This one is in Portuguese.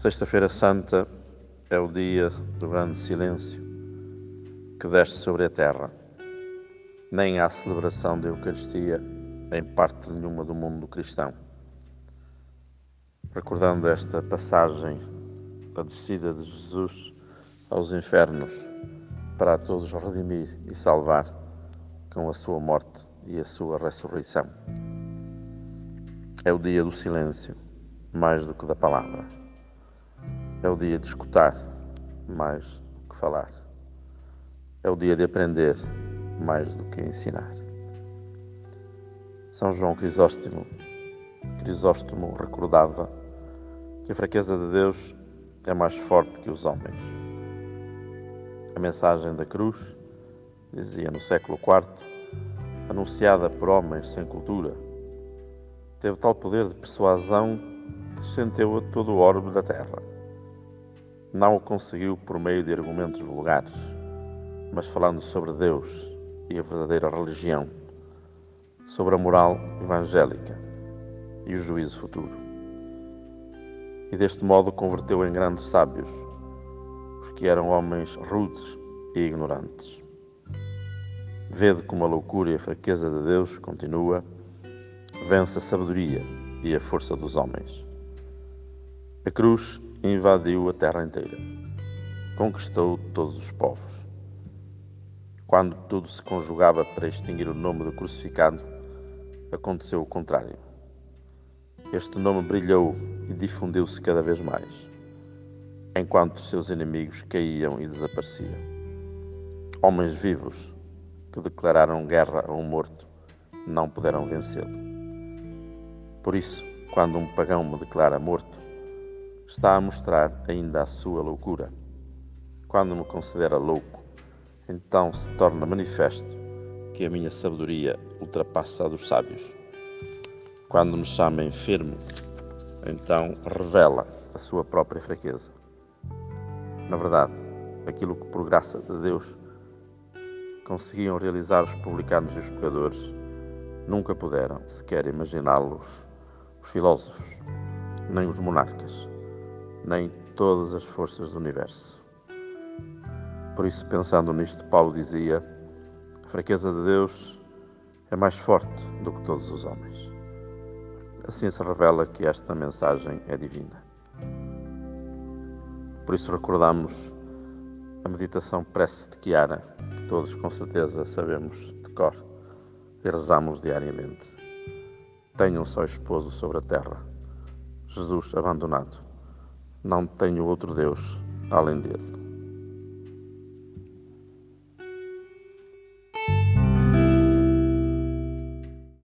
Sexta-feira Santa é o dia do grande silêncio que desce sobre a terra. Nem há celebração da Eucaristia em parte nenhuma do mundo cristão. Recordando esta passagem, a descida de Jesus aos infernos para a todos redimir e salvar com a sua morte e a sua ressurreição. É o dia do silêncio, mais do que da palavra. É o dia de escutar mais do que falar. É o dia de aprender mais do que ensinar. São João Crisóstomo, Crisóstomo recordava que a fraqueza de Deus é mais forte que os homens. A mensagem da cruz, dizia no século IV, anunciada por homens sem cultura, teve tal poder de persuasão que senteu a todo o orbe da terra. Não o conseguiu por meio de argumentos vulgares, mas falando sobre Deus e a verdadeira religião, sobre a moral evangélica e o juízo futuro. E deste modo converteu em grandes sábios os que eram homens rudes e ignorantes. Vede como a loucura e a fraqueza de Deus continua, vence a sabedoria e a força dos homens. A cruz invadiu a terra inteira, conquistou todos os povos. Quando tudo se conjugava para extinguir o nome do crucificado, aconteceu o contrário. Este nome brilhou e difundiu-se cada vez mais, enquanto seus inimigos caíam e desapareciam. Homens vivos que declararam guerra a um morto não puderam vencê-lo. Por isso, quando um pagão me declara morto, está a mostrar ainda a sua loucura. Quando me considera louco, então se torna manifesto que a minha sabedoria ultrapassa a dos sábios. Quando me chama enfermo, então revela a sua própria fraqueza. Na verdade, aquilo que por graça de Deus conseguiam realizar os publicanos e os pecadores, nunca puderam sequer imaginá-los os filósofos, nem os monarcas nem todas as forças do universo. Por isso, pensando nisto, Paulo dizia: a fraqueza de Deus é mais forte do que todos os homens. Assim se revela que esta mensagem é divina. Por isso, recordamos a meditação prece de Chiara, que todos com certeza sabemos de cor e rezamos diariamente. Tenho um só esposo sobre a terra, Jesus abandonado não tenho outro Deus além dele.